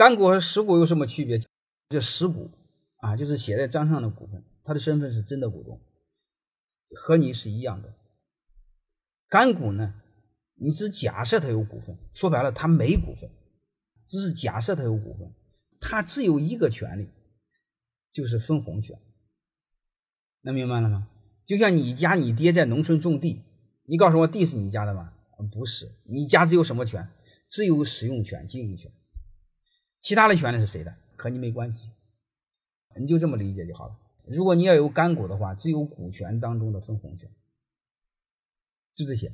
干股和实股有什么区别？这实股啊，就是写在账上的股份，他的身份是真的股东，和你是一样的。干股呢，你只假设他有股份，说白了他没股份，只是假设他有股份，他只有一个权利，就是分红权。能明白了吗？就像你家你爹在农村种地，你告诉我地是你家的吗？不是，你家只有什么权？只有使用权、经营权，其他的权利是谁的？和你没关系，你就这么理解就好了。如果你要有干股的话，只有股权当中的分红权。就这些。